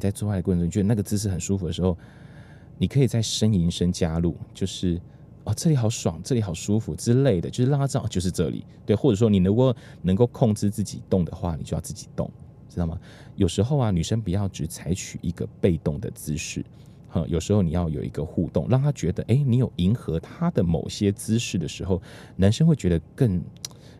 在做爱的过程中，觉得那个姿势很舒服的时候，你可以在呻吟声加入，就是哦，这里好爽，这里好舒服之类的，就是让他知道就是这里，对，或者说你如果能够控制自己动的话，你就要自己动，知道吗？有时候啊，女生不要只采取一个被动的姿势，哈，有时候你要有一个互动，让他觉得，哎，你有迎合他的某些姿势的时候，男生会觉得更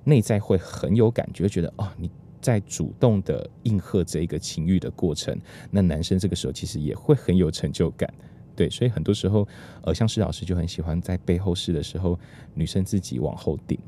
内在会很有感觉，觉得哦，你。在主动的应和这一个情欲的过程，那男生这个时候其实也会很有成就感，对，所以很多时候，呃，像施老师就很喜欢在背后试的时候，女生自己往后顶，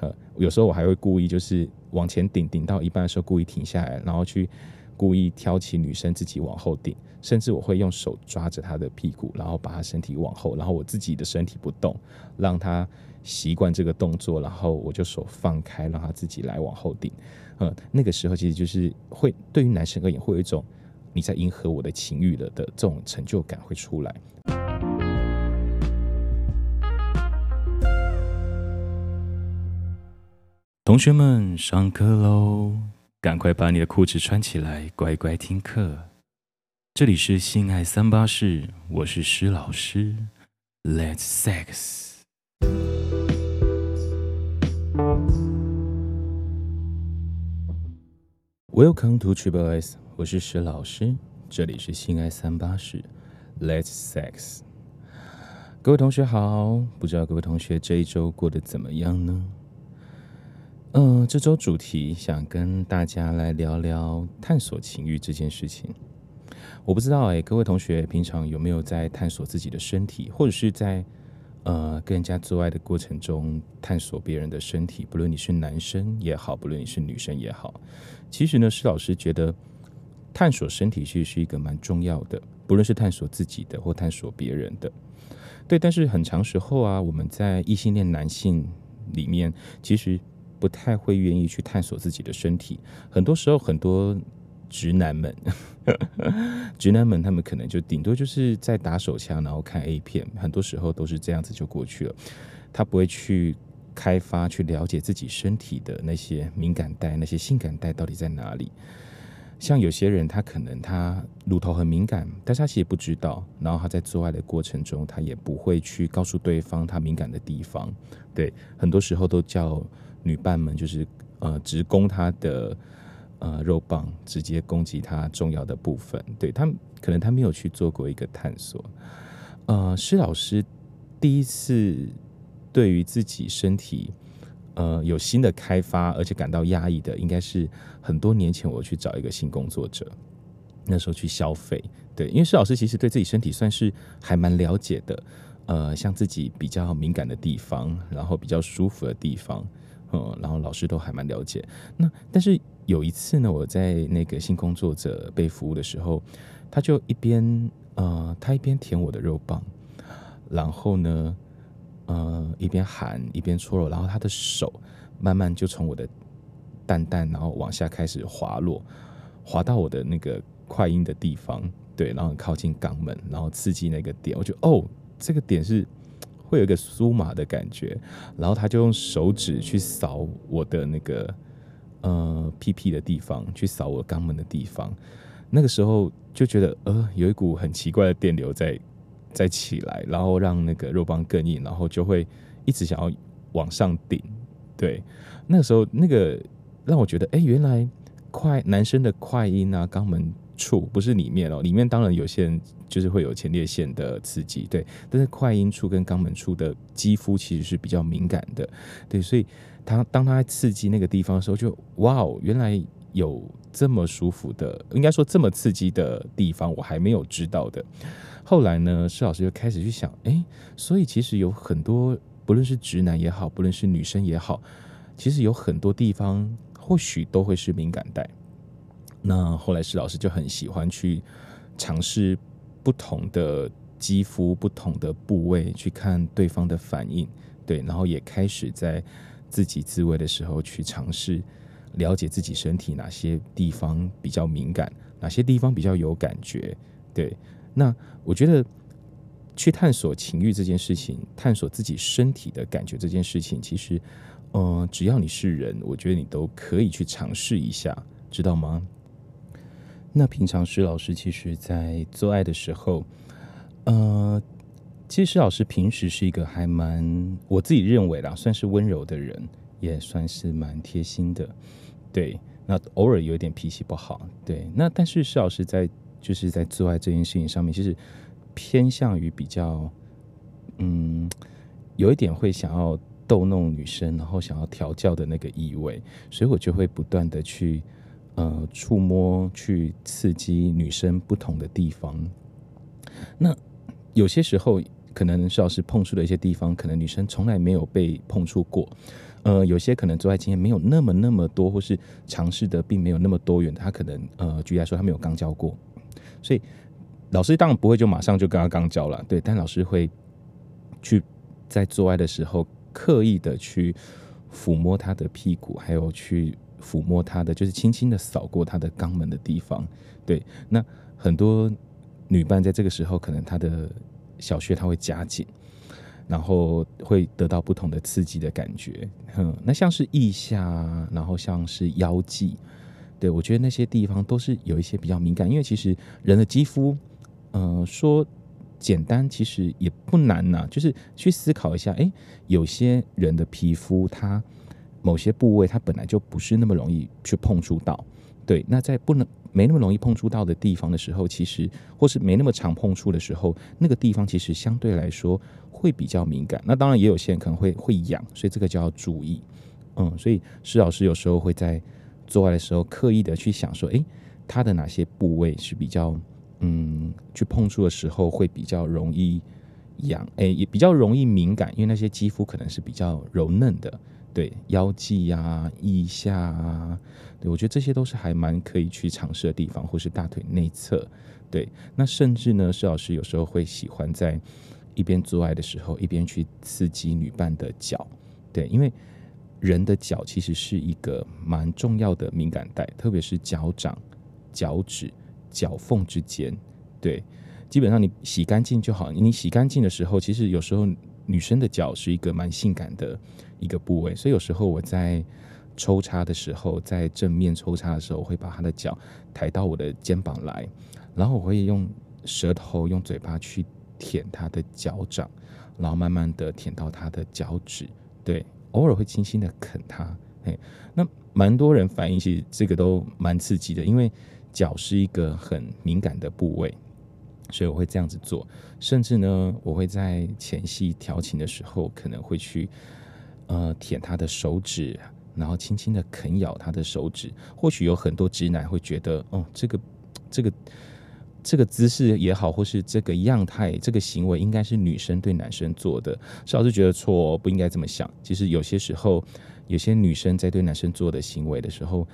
呃，有时候我还会故意就是往前顶，顶到一半的时候故意停下来，然后去故意挑起女生自己往后顶，甚至我会用手抓着她的屁股，然后把她身体往后，然后我自己的身体不动，让她习惯这个动作，然后我就手放开，让她自己来往后顶。嗯，那个时候其实就是会对于男生而言，会有一种你在迎合我的情欲了的这种成就感会出来。同学们，上课喽！赶快把你的裤子穿起来，乖乖听课。这里是性爱三八室，我是施老师，Let's sex。Welcome to Triple S，我是石老师，这里是性爱三八室，Let's Sex。各位同学好，不知道各位同学这一周过得怎么样呢？嗯、这周主题想跟大家来聊聊探索情欲这件事情。我不知道哎，各位同学平常有没有在探索自己的身体，或者是在呃跟人家做爱的过程中探索别人的身体？不论你是男生也好，不论你是女生也好。其实呢，施老师觉得探索身体其实是一个蛮重要的，不论是探索自己的或探索别人的，对。但是很长时候啊，我们在异性恋男性里面，其实不太会愿意去探索自己的身体。很多时候，很多直男们，直男们他们可能就顶多就是在打手枪，然后看 A 片，很多时候都是这样子就过去了，他不会去。开发去了解自己身体的那些敏感带，那些性感带到底在哪里？像有些人，他可能他乳头很敏感，但是他其实不知道。然后他在做爱的过程中，他也不会去告诉对方他敏感的地方。对，很多时候都叫女伴们就是呃直攻他的呃肉棒，直接攻击他重要的部分。对，他可能他没有去做过一个探索。呃，施老师第一次。对于自己身体，呃，有新的开发，而且感到压抑的，应该是很多年前我去找一个性工作者，那时候去消费，对，因为施老师其实对自己身体算是还蛮了解的，呃，像自己比较敏感的地方，然后比较舒服的地方，嗯，然后老师都还蛮了解。那但是有一次呢，我在那个性工作者被服务的时候，他就一边呃，他一边舔我的肉棒，然后呢。呃，一边喊一边搓揉，然后他的手慢慢就从我的蛋蛋，然后往下开始滑落，滑到我的那个快阴的地方，对，然后靠近肛门，然后刺激那个点，我觉得哦，这个点是会有一个酥麻的感觉，然后他就用手指去扫我的那个呃屁屁的地方，去扫我肛门的地方，那个时候就觉得呃有一股很奇怪的电流在。在起来，然后让那个肉棒更硬，然后就会一直想要往上顶。对，那个时候那个让我觉得，哎，原来快男生的快音啊，肛门处不是里面哦，里面当然有些人就是会有前列腺的刺激，对，但是快阴处跟肛门处的肌肤其实是比较敏感的，对，所以他当他在刺激那个地方的时候就，哇哦，原来有这么舒服的，应该说这么刺激的地方，我还没有知道的。后来呢，施老师就开始去想，哎，所以其实有很多，不论是直男也好，不论是女生也好，其实有很多地方或许都会是敏感带。那后来施老师就很喜欢去尝试不同的肌肤、不同的部位，去看对方的反应，对，然后也开始在自己自慰的时候去尝试了解自己身体哪些地方比较敏感，哪些地方比较有感觉，对。那我觉得，去探索情欲这件事情，探索自己身体的感觉这件事情，其实，嗯、呃，只要你是人，我觉得你都可以去尝试一下，知道吗？那平常施老师其实在做爱的时候，呃，其实施老师平时是一个还蛮我自己认为啦，算是温柔的人，也算是蛮贴心的。对，那偶尔有点脾气不好。对，那但是施老师在就是在做爱这件事情上面，其实偏向于比较，嗯，有一点会想要逗弄女生，然后想要调教的那个意味，所以我就会不断的去。呃，触摸去刺激女生不同的地方。那有些时候，可能是要是碰触的一些地方，可能女生从来没有被碰触过。呃，有些可能做爱经验没有那么那么多，或是尝试的并没有那么多元。她可能呃，举例来说，她没有刚交过，所以老师当然不会就马上就跟她肛交了。对，但老师会去在做爱的时候刻意的去抚摸她的屁股，还有去。抚摸她的，就是轻轻的扫过她的肛门的地方。对，那很多女伴在这个时候，可能她的小穴她会夹紧，然后会得到不同的刺激的感觉。嗯，那像是腋下，然后像是腰际，对，我觉得那些地方都是有一些比较敏感，因为其实人的肌肤，呃，说简单其实也不难呐、就是去思考一下，哎，有些人的皮肤它。某些部位它本来就不是那么容易去碰触到，对。那在不能没那么容易碰触到的地方的时候，其实或是没那么常碰触的时候，那个地方其实相对来说会比较敏感。那当然也有些人可能会会痒，所以这个就要注意。嗯，所以施老师有时候会在做爱的时候刻意的去想说，诶，他的哪些部位是比较嗯，去碰触的时候会比较容易痒，诶，也比较容易敏感，因为那些肌肤可能是比较柔嫩的。对腰际呀、腋下啊，对，我觉得这些都是还蛮可以去尝试的地方，或是大腿内侧。对，那甚至呢，施老师有时候会喜欢在一边做爱的时候，一边去刺激女伴的脚。对，因为人的脚其实是一个蛮重要的敏感带，特别是脚掌、脚趾、脚缝之间。对，基本上你洗干净就好。你洗干净的时候，其实有时候女生的脚是一个蛮性感的。一个部位，所以有时候我在抽插的时候，在正面抽插的时候，我会把她的脚抬到我的肩膀来，然后我会用舌头、用嘴巴去舔她的脚掌，然后慢慢的舔到她的脚趾，对，偶尔会轻轻的啃她，嘿，那蛮多人反映，其实这个都蛮刺激的，因为脚是一个很敏感的部位，所以我会这样子做，甚至呢，我会在前戏调情的时候，可能会去。呃，舔他的手指，然后轻轻的啃咬他的手指。或许有很多直男会觉得，哦，这个，这个，这个姿势也好，或是这个样态，这个行为应该是女生对男生做的。施老师觉得错，不应该这么想。其实有些时候，有些女生在对男生做的行为的时候，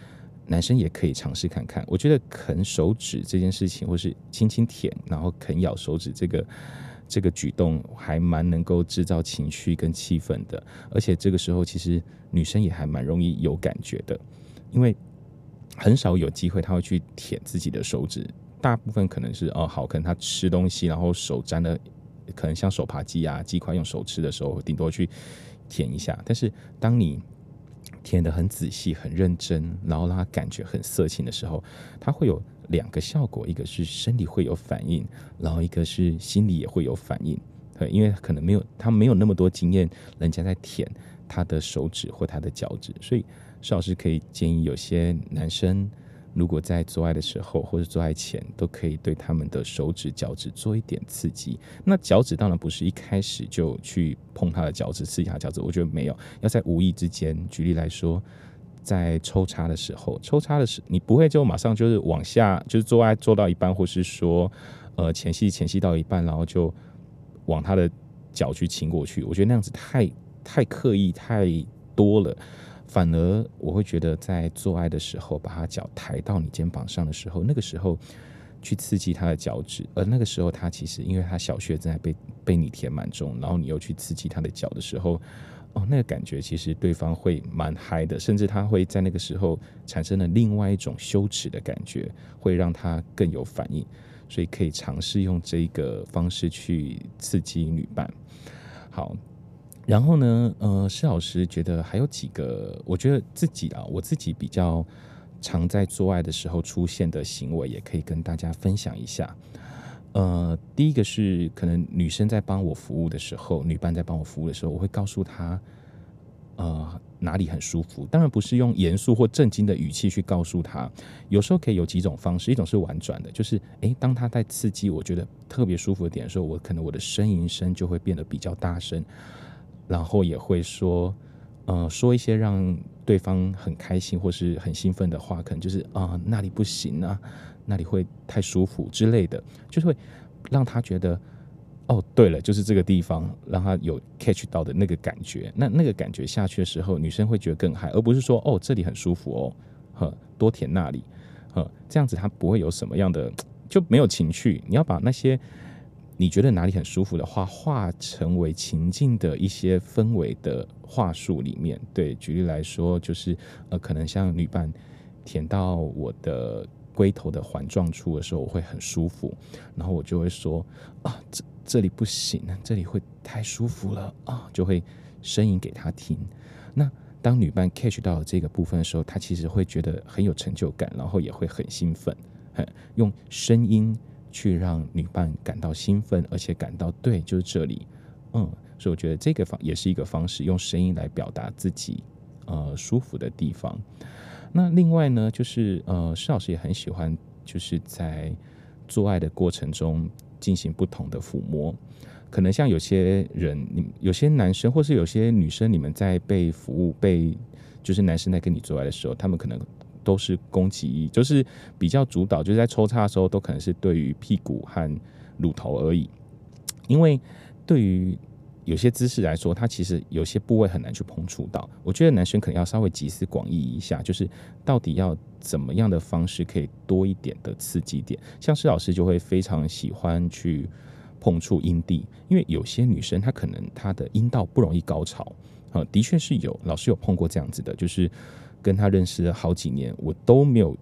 男生也可以尝试看看。我觉得啃手指这件事情，或是轻轻舔，然后啃咬手指这个。这个举动还蛮能够制造情绪跟气氛的，而且这个时候其实女生也还蛮容易有感觉的，因为很少有机会她会去舔自己的手指，大部分可能是哦好，可能她吃东西，然后手沾了，可能像手扒鸡啊鸡块用手吃的时候，顶多去舔一下，但是当你舔的很仔细、很认真，然后让他感觉很色情的时候，他会有。两个效果，一个是身体会有反应，然后一个是心里也会有反应。对，因为可能没有他没有那么多经验，人家在舔他的手指或他的脚趾，所以邵老师可以建议有些男生，如果在做爱的时候或者做爱前，都可以对他们的手指、脚趾做一点刺激。那脚趾当然不是一开始就去碰他的脚趾、刺激他的脚趾，我觉得没有，要在无意之间。举例来说。在抽插的时候，抽插的时候你不会就马上就是往下，就是做爱做到一半，或是说，呃，前戏前戏到一半，然后就往他的脚去亲过去。我觉得那样子太太刻意太多了，反而我会觉得在做爱的时候，把他脚抬到你肩膀上的时候，那个时候去刺激他的脚趾，而那个时候他其实因为他小穴正在被被你填满中，然后你又去刺激他的脚的时候。哦，那个感觉其实对方会蛮嗨的，甚至他会在那个时候产生了另外一种羞耻的感觉，会让他更有反应，所以可以尝试用这个方式去刺激女伴。好，然后呢，呃，施老师觉得还有几个，我觉得自己啊，我自己比较常在做爱的时候出现的行为，也可以跟大家分享一下。呃，第一个是可能女生在帮我服务的时候，女伴在帮我服务的时候，我会告诉她，呃，哪里很舒服。当然不是用严肃或震惊的语气去告诉她，有时候可以有几种方式，一种是婉转的，就是诶，当她在刺激我觉得特别舒服的点的时候，我可能我的呻吟声就会变得比较大声，然后也会说，呃，说一些让对方很开心或是很兴奋的话，可能就是啊、那里不行啊。那里会太舒服之类的，就是会让他觉得，哦，对了，就是这个地方，让他有 catch 到的那个感觉。那那个感觉下去的时候，女生会觉得更嗨，而不是说，哦，这里很舒服哦，呵，多舔那里，呵，这样子他不会有什么样的就没有情趣。你要把那些你觉得哪里很舒服的话，化成为情境的一些氛围的话术里面。对，举例来说，就是呃，可能像女伴舔到我的。龟头的环状处的时候，我会很舒服，然后我就会说啊，这这里不行，这里会太舒服了啊，就会呻吟给她听。那当女伴 catch 到这个部分的时候，她其实会觉得很有成就感，然后也会很兴奋，用声音去让女伴感到兴奋，而且感到对，就是这里，嗯，所以我觉得这个方也是一个方式，用声音来表达自己呃舒服的地方。那另外呢，就是呃，施老师也很喜欢，就是在做爱的过程中进行不同的抚摸。可能像有些人，你有些男生或是有些女生，你们在被服务、被就是男生在跟你做爱的时候，他们可能都是攻击，就是比较主导，就是在抽插的时候，都可能是对于屁股和乳头而已，因为对于。有些姿势来说，它其实有些部位很难去碰触到。我觉得男生可能要稍微集思广益一下，就是到底要怎么样的方式可以多一点的刺激点。像施老师就会非常喜欢去碰触阴蒂，因为有些女生她可能她的阴道不容易高潮啊，的确是有老师有碰过这样子的，就是跟他认识了好几年，我都没有，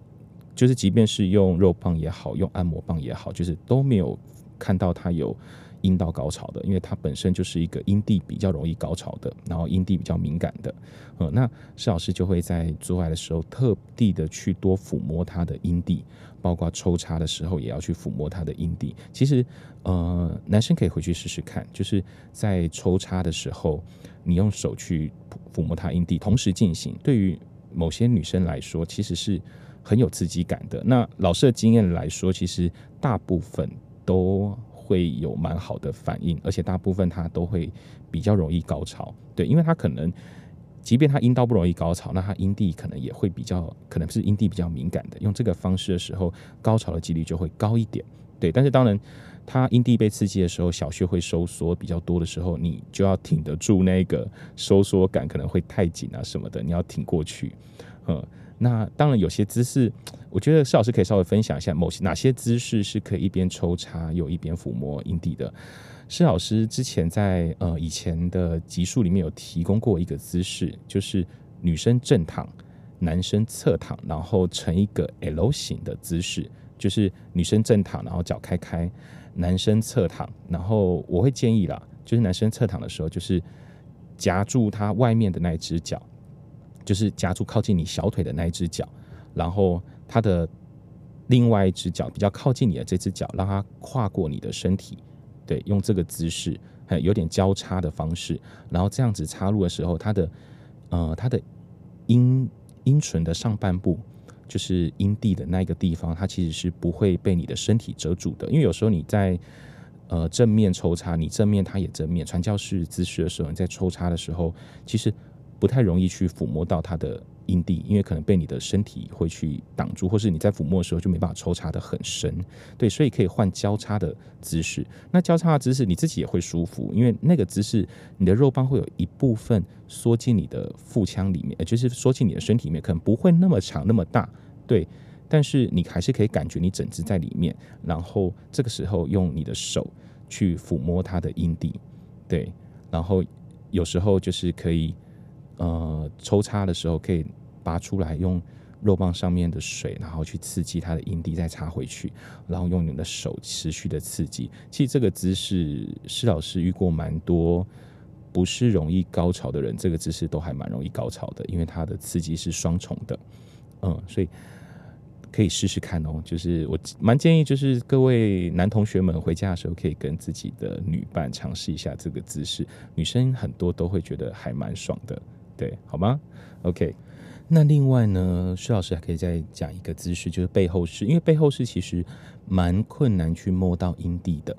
就是即便是用肉棒也好，用按摩棒也好，就是都没有看到他有。阴道高潮的，因为他本身就是一个阴蒂比较容易高潮的，然后阴蒂比较敏感的，呃，那施老师就会在做爱的时候特地的去多抚摸他的阴蒂，包括抽插的时候也要去抚摸他的阴蒂。其实，呃，男生可以回去试试看，就是在抽插的时候，你用手去抚摸他阴蒂，同时进行，对于某些女生来说，其实是很有刺激感的。那老师的经验来说，其实大部分都。会有蛮好的反应，而且大部分她都会比较容易高潮，对，因为她可能即便她阴道不容易高潮，那她阴蒂可能也会比较，可能是阴蒂比较敏感的，用这个方式的时候，高潮的几率就会高一点，对。但是当然，他阴蒂被刺激的时候，小穴会收缩比较多的时候，你就要挺得住那个收缩感，可能会太紧啊什么的，你要挺过去，嗯。那当然，有些姿势，我觉得施老师可以稍微分享一下，某些哪些姿势是可以一边抽插又一边抚摸阴蒂的。施老师之前在呃以前的集数里面有提供过一个姿势，就是女生正躺，男生侧躺，然后成一个 L 型的姿势，就是女生正躺，然后脚开开，男生侧躺，然后我会建议啦，就是男生侧躺的时候，就是夹住他外面的那只脚。就是夹住靠近你小腿的那一只脚，然后他的另外一只脚比较靠近你的这只脚，让它跨过你的身体，对，用这个姿势，还有点交叉的方式，然后这样子插入的时候，他的呃，他的阴阴唇的上半部，就是阴蒂的那个地方，它其实是不会被你的身体遮住的，因为有时候你在呃正面抽插，你正面它也正面传教士姿势的时候，你在抽插的时候，其实。不太容易去抚摸到它的阴蒂，因为可能被你的身体会去挡住，或是你在抚摸的时候就没办法抽插得很深。对，所以可以换交叉的姿势。那交叉的姿势你自己也会舒服，因为那个姿势你的肉棒会有一部分缩进你的腹腔里面，就是缩进你的身体里面，可能不会那么长那么大。对，但是你还是可以感觉你整只在里面。然后这个时候用你的手去抚摸它的阴蒂，对，然后有时候就是可以。呃，抽插的时候可以拔出来，用肉棒上面的水，然后去刺激它的阴蒂，再插回去，然后用你的手持续的刺激。其实这个姿势，施老师遇过蛮多不是容易高潮的人，这个姿势都还蛮容易高潮的，因为它的刺激是双重的。嗯，所以可以试试看哦。就是我蛮建议，就是各位男同学们回家的时候，可以跟自己的女伴尝试一下这个姿势。女生很多都会觉得还蛮爽的，对，好吗？OK。那另外呢，施老师还可以再讲一个姿势，就是背后式。因为背后式其实蛮困难去摸到阴蒂的。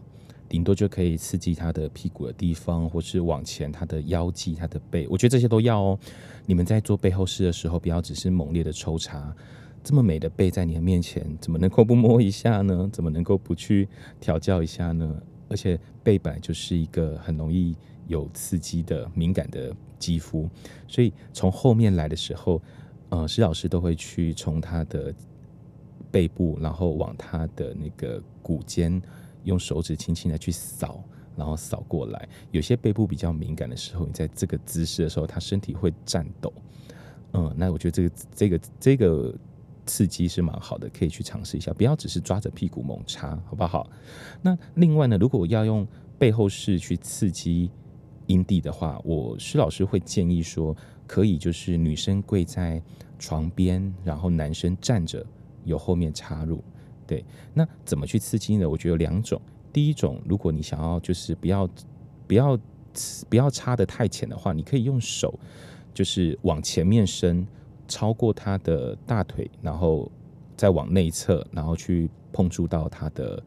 顶多就可以刺激他的屁股的地方，或是往前他的腰际、他的背，我觉得这些都要哦。你们在做背后式的时候，不要只是猛烈的抽插，这么美的背在你的面前，怎么能够不摸一下呢？怎么能够不去调教一下呢？而且背本来就是一个很容易有刺激的敏感的肌肤，所以从后面来的时候，呃，施老师都会去从他的背部，然后往他的那个骨尖。用手指轻轻的去扫，然后扫过来。有些背部比较敏感的时候，你在这个姿势的时候，他身体会颤抖。嗯，那我觉得这个这个这个刺激是蛮好的，可以去尝试一下。不要只是抓着屁股猛插，好不好？那另外呢，如果要用背后式去刺激阴蒂的话，我施老师会建议说，可以就是女生跪在床边，然后男生站着，由后面插入。对，那怎么去刺激呢？我觉得有两种。第一种，如果你想要就是不要不要不要插得太浅的话，你可以用手就是往前面伸，超过他的大腿，然后再往内侧，然后去碰触到他的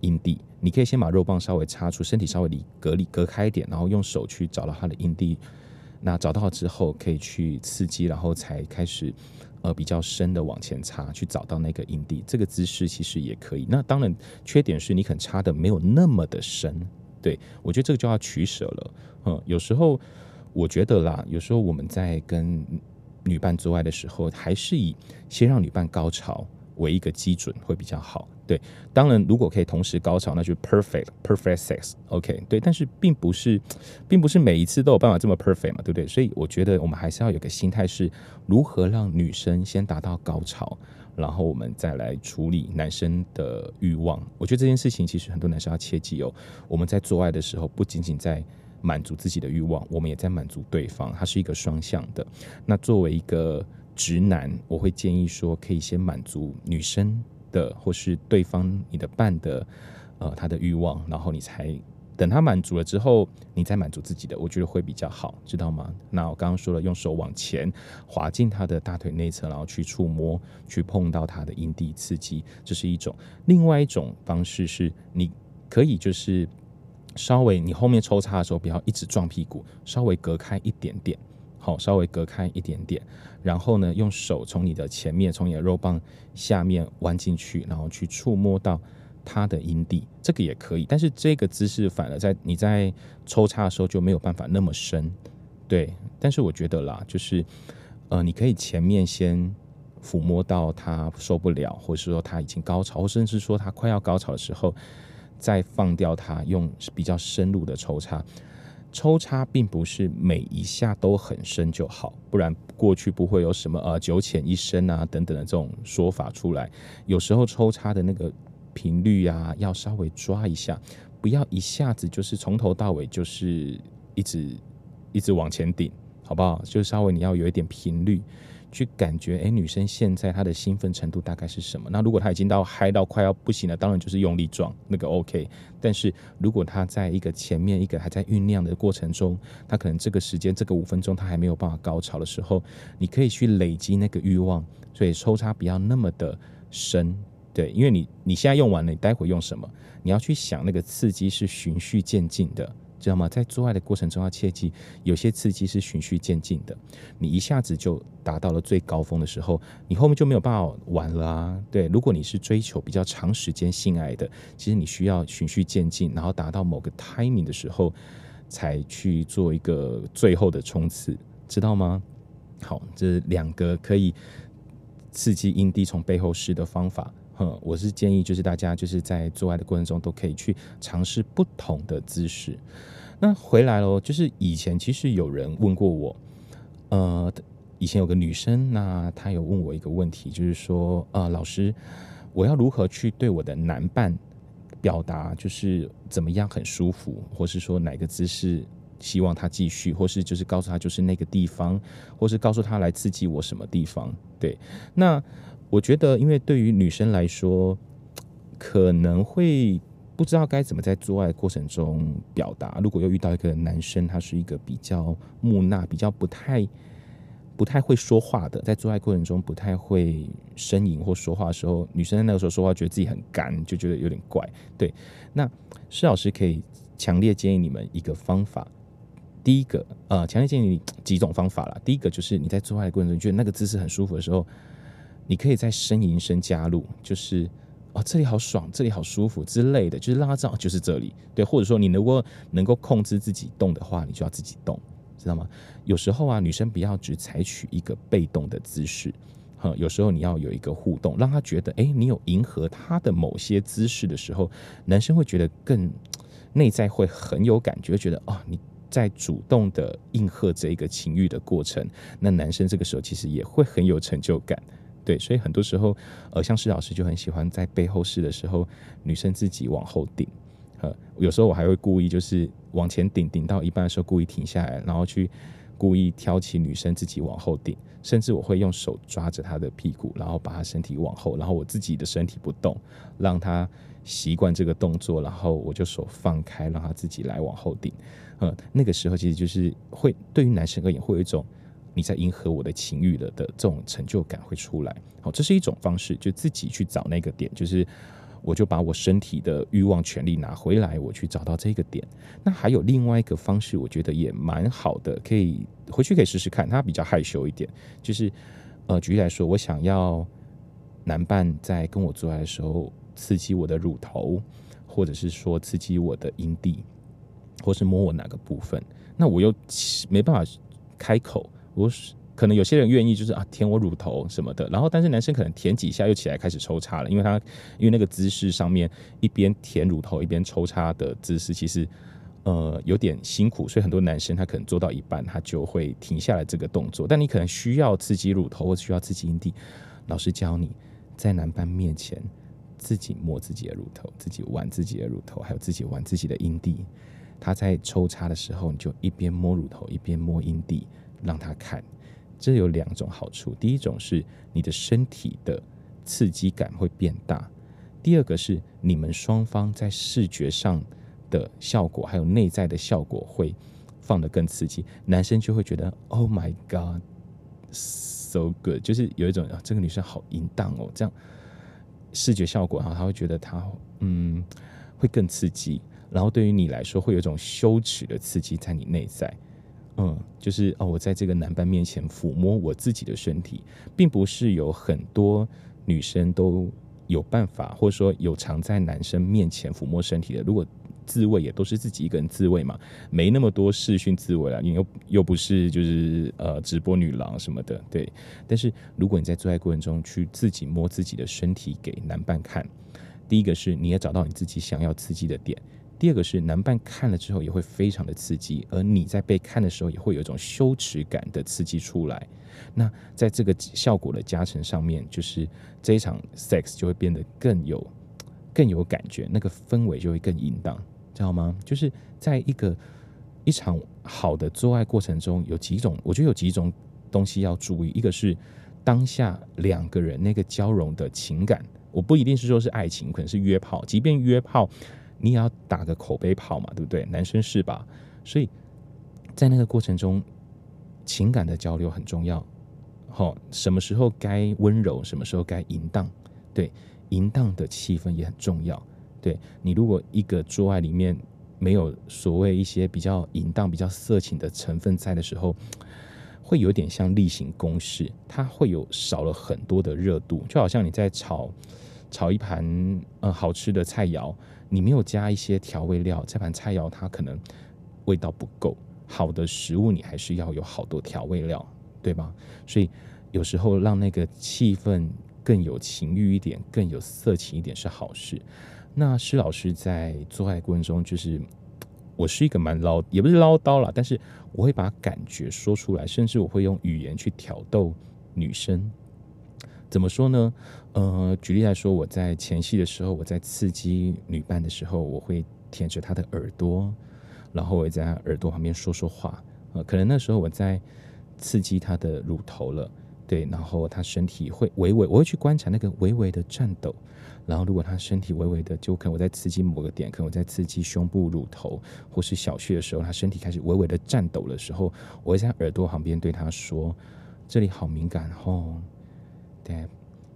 阴蒂。你可以先把肉棒稍微插出，身体稍微离隔离隔开一点，然后用手去找到他的阴蒂。那找到之后，可以去刺激，然后才开始。呃，比较深的往前插，去找到那个阴蒂，这个姿势其实也可以。那当然，缺点是你可能插的没有那么的深。对，我觉得这个就要取舍了。嗯，有时候我觉得啦，有时候我们在跟女伴做爱的时候，还是以先让女伴高潮为一个基准会比较好。对，当然，如果可以同时高潮，那就 perfect perfect sex，OK，对。但是并不是，并不是每一次都有办法这么 perfect 嘛，对不对？所以我觉得我们还是要有个心态，是如何让女生先达到高潮，然后我们再来处理男生的欲望。我觉得这件事情其实很多男生要切记哦。我们在做爱的时候，不仅仅在满足自己的欲望，我们也在满足对方，它是一个双向的。那作为一个直男，我会建议说，可以先满足女生。的或是对方你的伴的，呃，他的欲望，然后你才等他满足了之后，你再满足自己的，我觉得会比较好，知道吗？那我刚刚说了，用手往前滑进他的大腿内侧，然后去触摸，去碰到他的阴蒂刺激，这是一种。另外一种方式是，你可以就是稍微你后面抽插的时候，不要一直撞屁股，稍微隔开一点点。好，稍微隔开一点点，然后呢，用手从你的前面，从你的肉棒下面弯进去，然后去触摸到他的阴蒂，这个也可以。但是这个姿势反而在你在抽插的时候就没有办法那么深，对。但是我觉得啦，就是呃，你可以前面先抚摸到他受不了，或是说他已经高潮，或甚至说他快要高潮的时候，再放掉他，用比较深入的抽插。抽插并不是每一下都很深就好，不然过去不会有什么呃九浅一深啊等等的这种说法出来。有时候抽插的那个频率啊，要稍微抓一下，不要一下子就是从头到尾就是一直一直往前顶，好不好？就稍微你要有一点频率。去感觉，哎，女生现在她的兴奋程度大概是什么？那如果她已经到嗨到快要不行了，当然就是用力撞那个 OK。但是如果她在一个前面一个还在酝酿的过程中，她可能这个时间这个五分钟她还没有办法高潮的时候，你可以去累积那个欲望，所以抽插不要那么的深，对，因为你你现在用完了，你待会用什么？你要去想那个刺激是循序渐进的。知道吗？在做爱的过程中要切记，有些刺激是循序渐进的。你一下子就达到了最高峰的时候，你后面就没有办法玩了啊。对，如果你是追求比较长时间性爱的，其实你需要循序渐进，然后达到某个 timing 的时候，才去做一个最后的冲刺，知道吗？好，这两个可以刺激阴蒂从背后式的方法。嗯，我是建议，就是大家就是在做爱的过程中都可以去尝试不同的姿势。那回来了，就是以前其实有人问过我，呃，以前有个女生，那她有问我一个问题，就是说，呃，老师，我要如何去对我的男伴表达，就是怎么样很舒服，或是说哪个姿势希望他继续，或是就是告诉他就是那个地方，或是告诉他来刺激我什么地方？对，那。我觉得，因为对于女生来说，可能会不知道该怎么在做爱过程中表达。如果又遇到一个男生，他是一个比较木讷、比较不太。不太会说话的，在做爱过程中不太会呻吟或说话的时候，女生在那个时候说话，觉得自己很干，就觉得有点怪。对，那施老师可以强烈建议你们一个方法。第一个，呃，强烈建议你几种方法啦。第一个就是你在做爱的过程中觉得那个姿势很舒服的时候，你可以在呻吟声加入，就是哦，这里好爽，这里好舒服之类的，就是让他知道就是这里。对，或者说你如果能够控制自己动的话，你就要自己动。知道吗？有时候啊，女生不要只采取一个被动的姿势，哈，有时候你要有一个互动，让她觉得，诶，你有迎合她的某些姿势的时候，男生会觉得更内在会很有感觉，觉得哦，你在主动的应和这一个情欲的过程，那男生这个时候其实也会很有成就感，对，所以很多时候，呃，像施老师就很喜欢在背后试的时候，女生自己往后顶。呃，有时候我还会故意就是往前顶，顶到一半的时候故意停下来，然后去故意挑起女生自己往后顶，甚至我会用手抓着她的屁股，然后把她身体往后，然后我自己的身体不动，让她习惯这个动作，然后我就手放开，让她自己来往后顶。呃，那个时候其实就是会对于男生而言会有一种你在迎合我的情欲了的这种成就感会出来。好，这是一种方式，就自己去找那个点，就是。我就把我身体的欲望权利拿回来，我去找到这个点。那还有另外一个方式，我觉得也蛮好的，可以回去可以试试看。他比较害羞一点，就是呃，举例来说，我想要男伴在跟我做爱的时候刺激我的乳头，或者是说刺激我的阴蒂，或是摸我哪个部分，那我又没办法开口，我是。可能有些人愿意就是啊舔我乳头什么的，然后但是男生可能舔几下又起来开始抽插了，因为他因为那个姿势上面一边舔乳头一边抽插的姿势其实呃有点辛苦，所以很多男生他可能做到一半他就会停下来这个动作。但你可能需要刺激乳头或者需要刺激阴蒂，老师教你在男伴面前自己摸自己的乳头，自己玩自己的乳头，还有自己玩自己的阴蒂。他在抽插的时候，你就一边摸乳头一边摸阴蒂，让他看。这有两种好处，第一种是你的身体的刺激感会变大，第二个是你们双方在视觉上的效果还有内在的效果会放得更刺激，男生就会觉得 Oh my God, so good，就是有一种啊，这个女生好淫荡哦，这样视觉效果哈，他会觉得他嗯会更刺激，然后对于你来说会有一种羞耻的刺激在你内在。嗯，就是哦，我在这个男伴面前抚摸我自己的身体，并不是有很多女生都有办法，或者说有常在男生面前抚摸身体的。如果自慰也都是自己一个人自慰嘛，没那么多视讯自慰啊，你又又不是就是呃直播女郎什么的，对。但是如果你在做爱过程中去自己摸自己的身体给男伴看，第一个是你也找到你自己想要刺激的点。第二个是男伴看了之后也会非常的刺激，而你在被看的时候也会有一种羞耻感的刺激出来。那在这个效果的加成上面，就是这一场 sex 就会变得更有更有感觉，那个氛围就会更淫荡，知道吗？就是在一个一场好的做爱过程中，有几种，我觉得有几种东西要注意。一个是当下两个人那个交融的情感，我不一定是说是爱情，可能是约炮，即便约炮。你也要打个口碑炮嘛，对不对？男生是吧？所以在那个过程中，情感的交流很重要。好，什么时候该温柔，什么时候该淫荡？对，淫荡的气氛也很重要。对，你如果一个做爱里面没有所谓一些比较淫荡、比较色情的成分在的时候，会有点像例行公事，它会有少了很多的热度，就好像你在炒炒一盘呃好吃的菜肴。你没有加一些调味料，这盘菜肴它可能味道不够。好的食物你还是要有好多调味料，对吧？所以有时候让那个气氛更有情欲一点，更有色情一点是好事。那施老师在做爱过程中，就是我是一个蛮唠，也不是唠叨啦，但是我会把感觉说出来，甚至我会用语言去挑逗女生。怎么说呢？呃，举例来说，我在前戏的时候，我在刺激女伴的时候，我会舔着她的耳朵，然后我在她耳朵旁边说说话。呃，可能那时候我在刺激她的乳头了，对，然后她身体会微微，我会去观察那个微微的颤抖。然后如果她身体微微的，就可能我在刺激某个点，可能我在刺激胸部、乳头或是小穴的时候，她身体开始微微的颤抖的时候，我会在耳朵旁边对她说：“这里好敏感哦，对，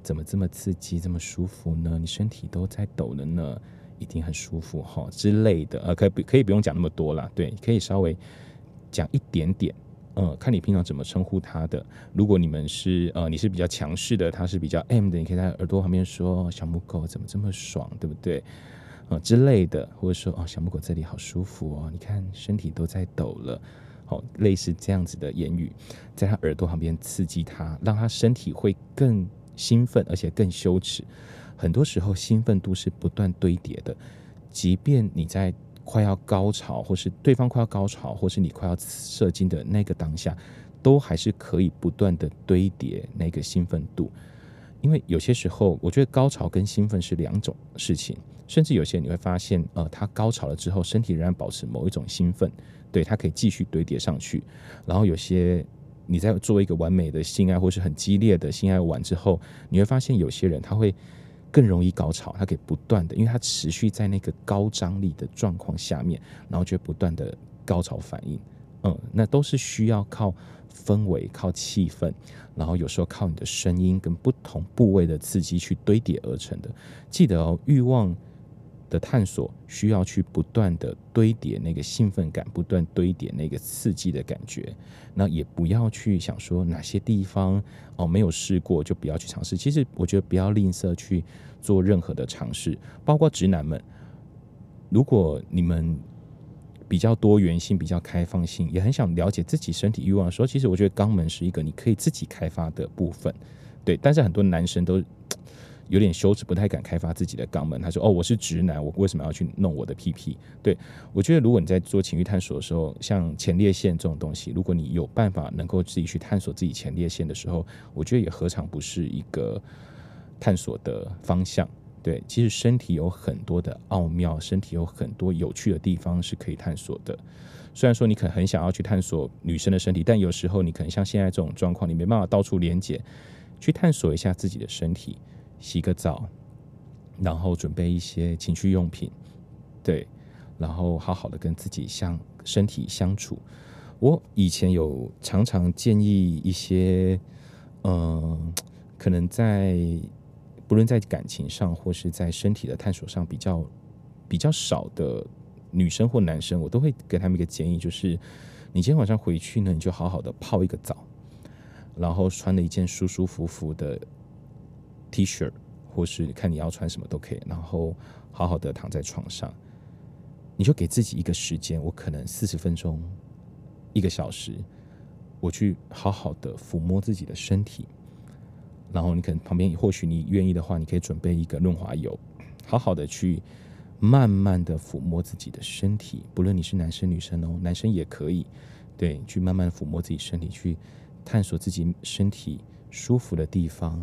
怎么这么刺激，这么舒服呢？你身体都在抖了呢，一定很舒服哈、之类的。呃，可以可以不用讲那么多啦，对，可以稍微讲一点点。”嗯，看你平常怎么称呼他的。如果你们是呃，你是比较强势的，他是比较 M 的，你可以在耳朵旁边说：“小母狗怎么这么爽，对不对？”呃，之类的，或者说：“哦，小母狗这里好舒服哦，你看身体都在抖了。”哦，类似这样子的言语，在他耳朵旁边刺激他，让他身体会更兴奋，而且更羞耻。很多时候兴奋度是不断堆叠的，即便你在。快要高潮，或是对方快要高潮，或是你快要射精的那个当下，都还是可以不断的堆叠那个兴奋度。因为有些时候，我觉得高潮跟兴奋是两种事情，甚至有些你会发现，呃，他高潮了之后，身体仍然保持某一种兴奋，对，他可以继续堆叠上去。然后有些你在做一个完美的性爱，或是很激烈的性爱完之后，你会发现有些人他会。更容易高潮，他可以不断的，因为他持续在那个高张力的状况下面，然后就不断的高潮反应，嗯，那都是需要靠氛围、靠气氛，然后有时候靠你的声音跟不同部位的刺激去堆叠而成的。记得哦，欲望的探索需要去不断的堆叠那个兴奋感，不断堆叠那个刺激的感觉。那也不要去想说哪些地方哦没有试过就不要去尝试。其实我觉得不要吝啬去做任何的尝试，包括直男们，如果你们比较多元性、比较开放性，也很想了解自己身体欲望的时候，其实我觉得肛门是一个你可以自己开发的部分。对，但是很多男生都。有点羞耻，不太敢开发自己的肛门。他说：“哦，我是直男，我为什么要去弄我的屁屁？”对，我觉得，如果你在做情欲探索的时候，像前列腺这种东西，如果你有办法能够自己去探索自己前列腺的时候，我觉得也何尝不是一个探索的方向？对，其实身体有很多的奥妙，身体有很多有趣的地方是可以探索的。虽然说你可能很想要去探索女生的身体，但有时候你可能像现在这种状况，你没办法到处连接，去探索一下自己的身体。洗个澡，然后准备一些情趣用品，对，然后好好的跟自己相身体相处。我以前有常常建议一些，嗯、可能在不论在感情上或是在身体的探索上比较比较少的女生或男生，我都会给他们一个建议，就是你今天晚上回去呢，你就好好的泡一个澡，然后穿了一件舒舒服服的。T 恤，或是看你要穿什么都可以，然后好好的躺在床上，你就给自己一个时间，我可能四十分钟、一个小时，我去好好的抚摸自己的身体，然后你可能旁边或许你愿意的话，你可以准备一个润滑油，好好的去慢慢的抚摸自己的身体，不论你是男生女生哦，男生也可以，对，去慢慢抚摸自己身体，去探索自己身体舒服的地方。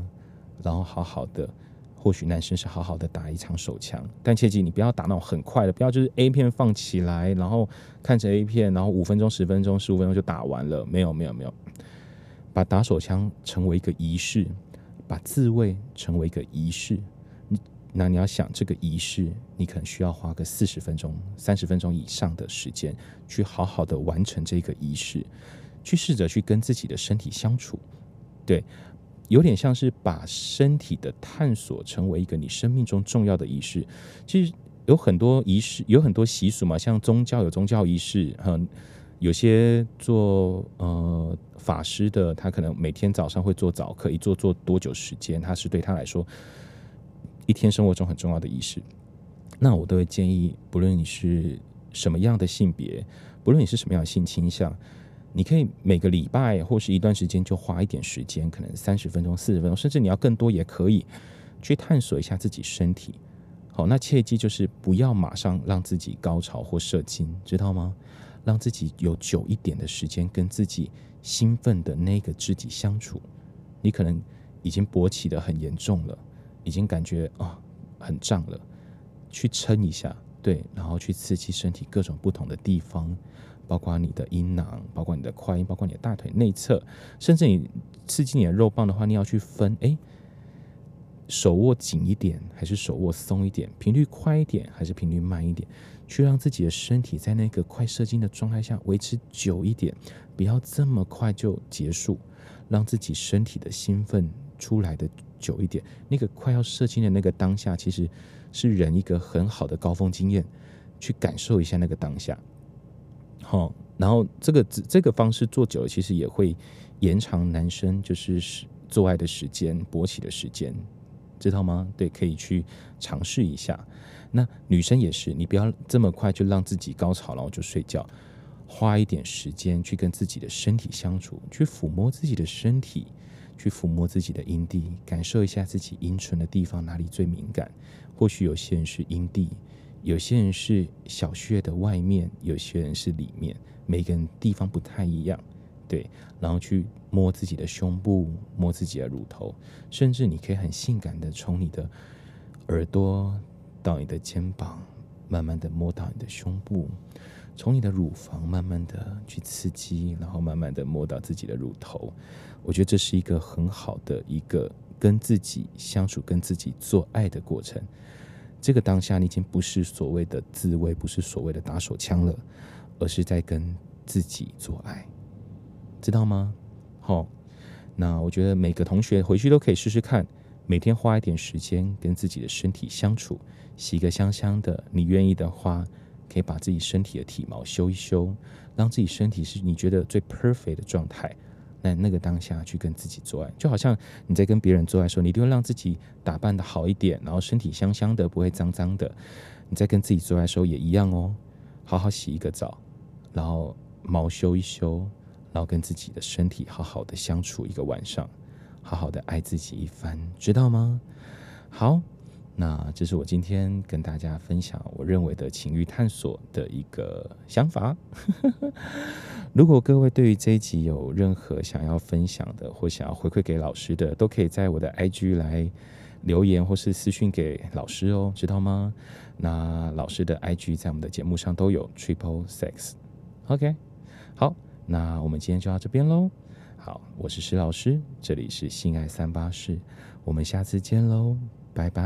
然后好好的，或许男生是好好的打一场手枪，但切记你不要打那种很快的，不要就是 A 片放起来，然后看着 A 片，然后五分钟、十分钟、十五分钟就打完了。没有，没有，没有，把打手枪成为一个仪式，把自慰成为一个仪式。那你要想这个仪式，你可能需要花个四十分钟、三十分钟以上的时间，去好好的完成这个仪式，去试着去跟自己的身体相处，对。有点像是把身体的探索成为一个你生命中重要的仪式。其实有很多仪式，有很多习俗嘛，像宗教有宗教仪式，嗯，有些做呃法师的，他可能每天早上会做早课，一做做多久时间，他是对他来说一天生活中很重要的仪式。那我都会建议，不论你是什么样的性别，不论你是什么样的性倾向。你可以每个礼拜或是一段时间就花一点时间，可能三十分钟、四十分钟，甚至你要更多也可以，去探索一下自己身体。好，那切记就是不要马上让自己高潮或射精，知道吗？让自己有久一点的时间跟自己兴奋的那个肢体相处。你可能已经勃起得很严重了，已经感觉啊、很胀了，去撑一下，对，然后去刺激身体各种不同的地方。包括你的阴囊，包括你的会阴，包括你的大腿内侧，甚至你刺激你的肉棒的话，你要去分，哎，手握紧一点还是手握松一点，频率快一点还是频率慢一点，去让自己的身体在那个快射精的状态下维持久一点，不要这么快就结束，让自己身体的兴奋出来的久一点。那个快要射精的那个当下，其实是人一个很好的高峰经验，去感受一下那个当下。好，然后这个这个方式做久了，其实也会延长男生就是做爱的时间、勃起的时间，知道吗？对，可以去尝试一下。那女生也是，你不要这么快就让自己高潮，然后就睡觉，花一点时间去跟自己的身体相处，去抚摸自己的身体，去抚摸自己的阴蒂，感受一下自己阴唇的地方哪里最敏感。或许有些人是阴蒂。有些人是小穴的外面，有些人是里面，每个人地方不太一样，对。然后去摸自己的胸部，摸自己的乳头，甚至你可以很性感的从你的耳朵到你的肩膀，慢慢的摸到你的胸部，从你的乳房慢慢的去刺激，然后慢慢的摸到自己的乳头。我觉得这是一个很好的一个跟自己相处、跟自己做爱的过程。这个当下，你已经不是所谓的自慰，不是所谓的打手枪了，而是在跟自己做爱，知道吗？好，那我觉得每个同学回去都可以试试看，每天花一点时间跟自己的身体相处，洗个香香的。你愿意的话，可以把自己身体的体毛修一修，让自己身体是你觉得最 perfect 的状态。在那个当下去跟自己做爱，就好像你在跟别人做爱的时候，你一定会让自己打扮的好一点，然后身体香香的，不会脏脏的。你在跟自己做爱的时候也一样哦，好好洗一个澡，然后毛修一修，然后跟自己的身体好好的相处一个晚上，好好的爱自己一番，知道吗？好。那这是我今天跟大家分享我认为的情欲探索的一个想法。如果各位对于这一集有任何想要分享的，或想要回馈给老师的，都可以在我的 IG 来留言，或是私讯给老师哦，知道吗？那老师的 IG 在我们的节目上都有 Triple Sex。OK，好，那我们今天就到这边喽。好，我是石老师，这里是性爱三八室，我们下次见喽。拜拜。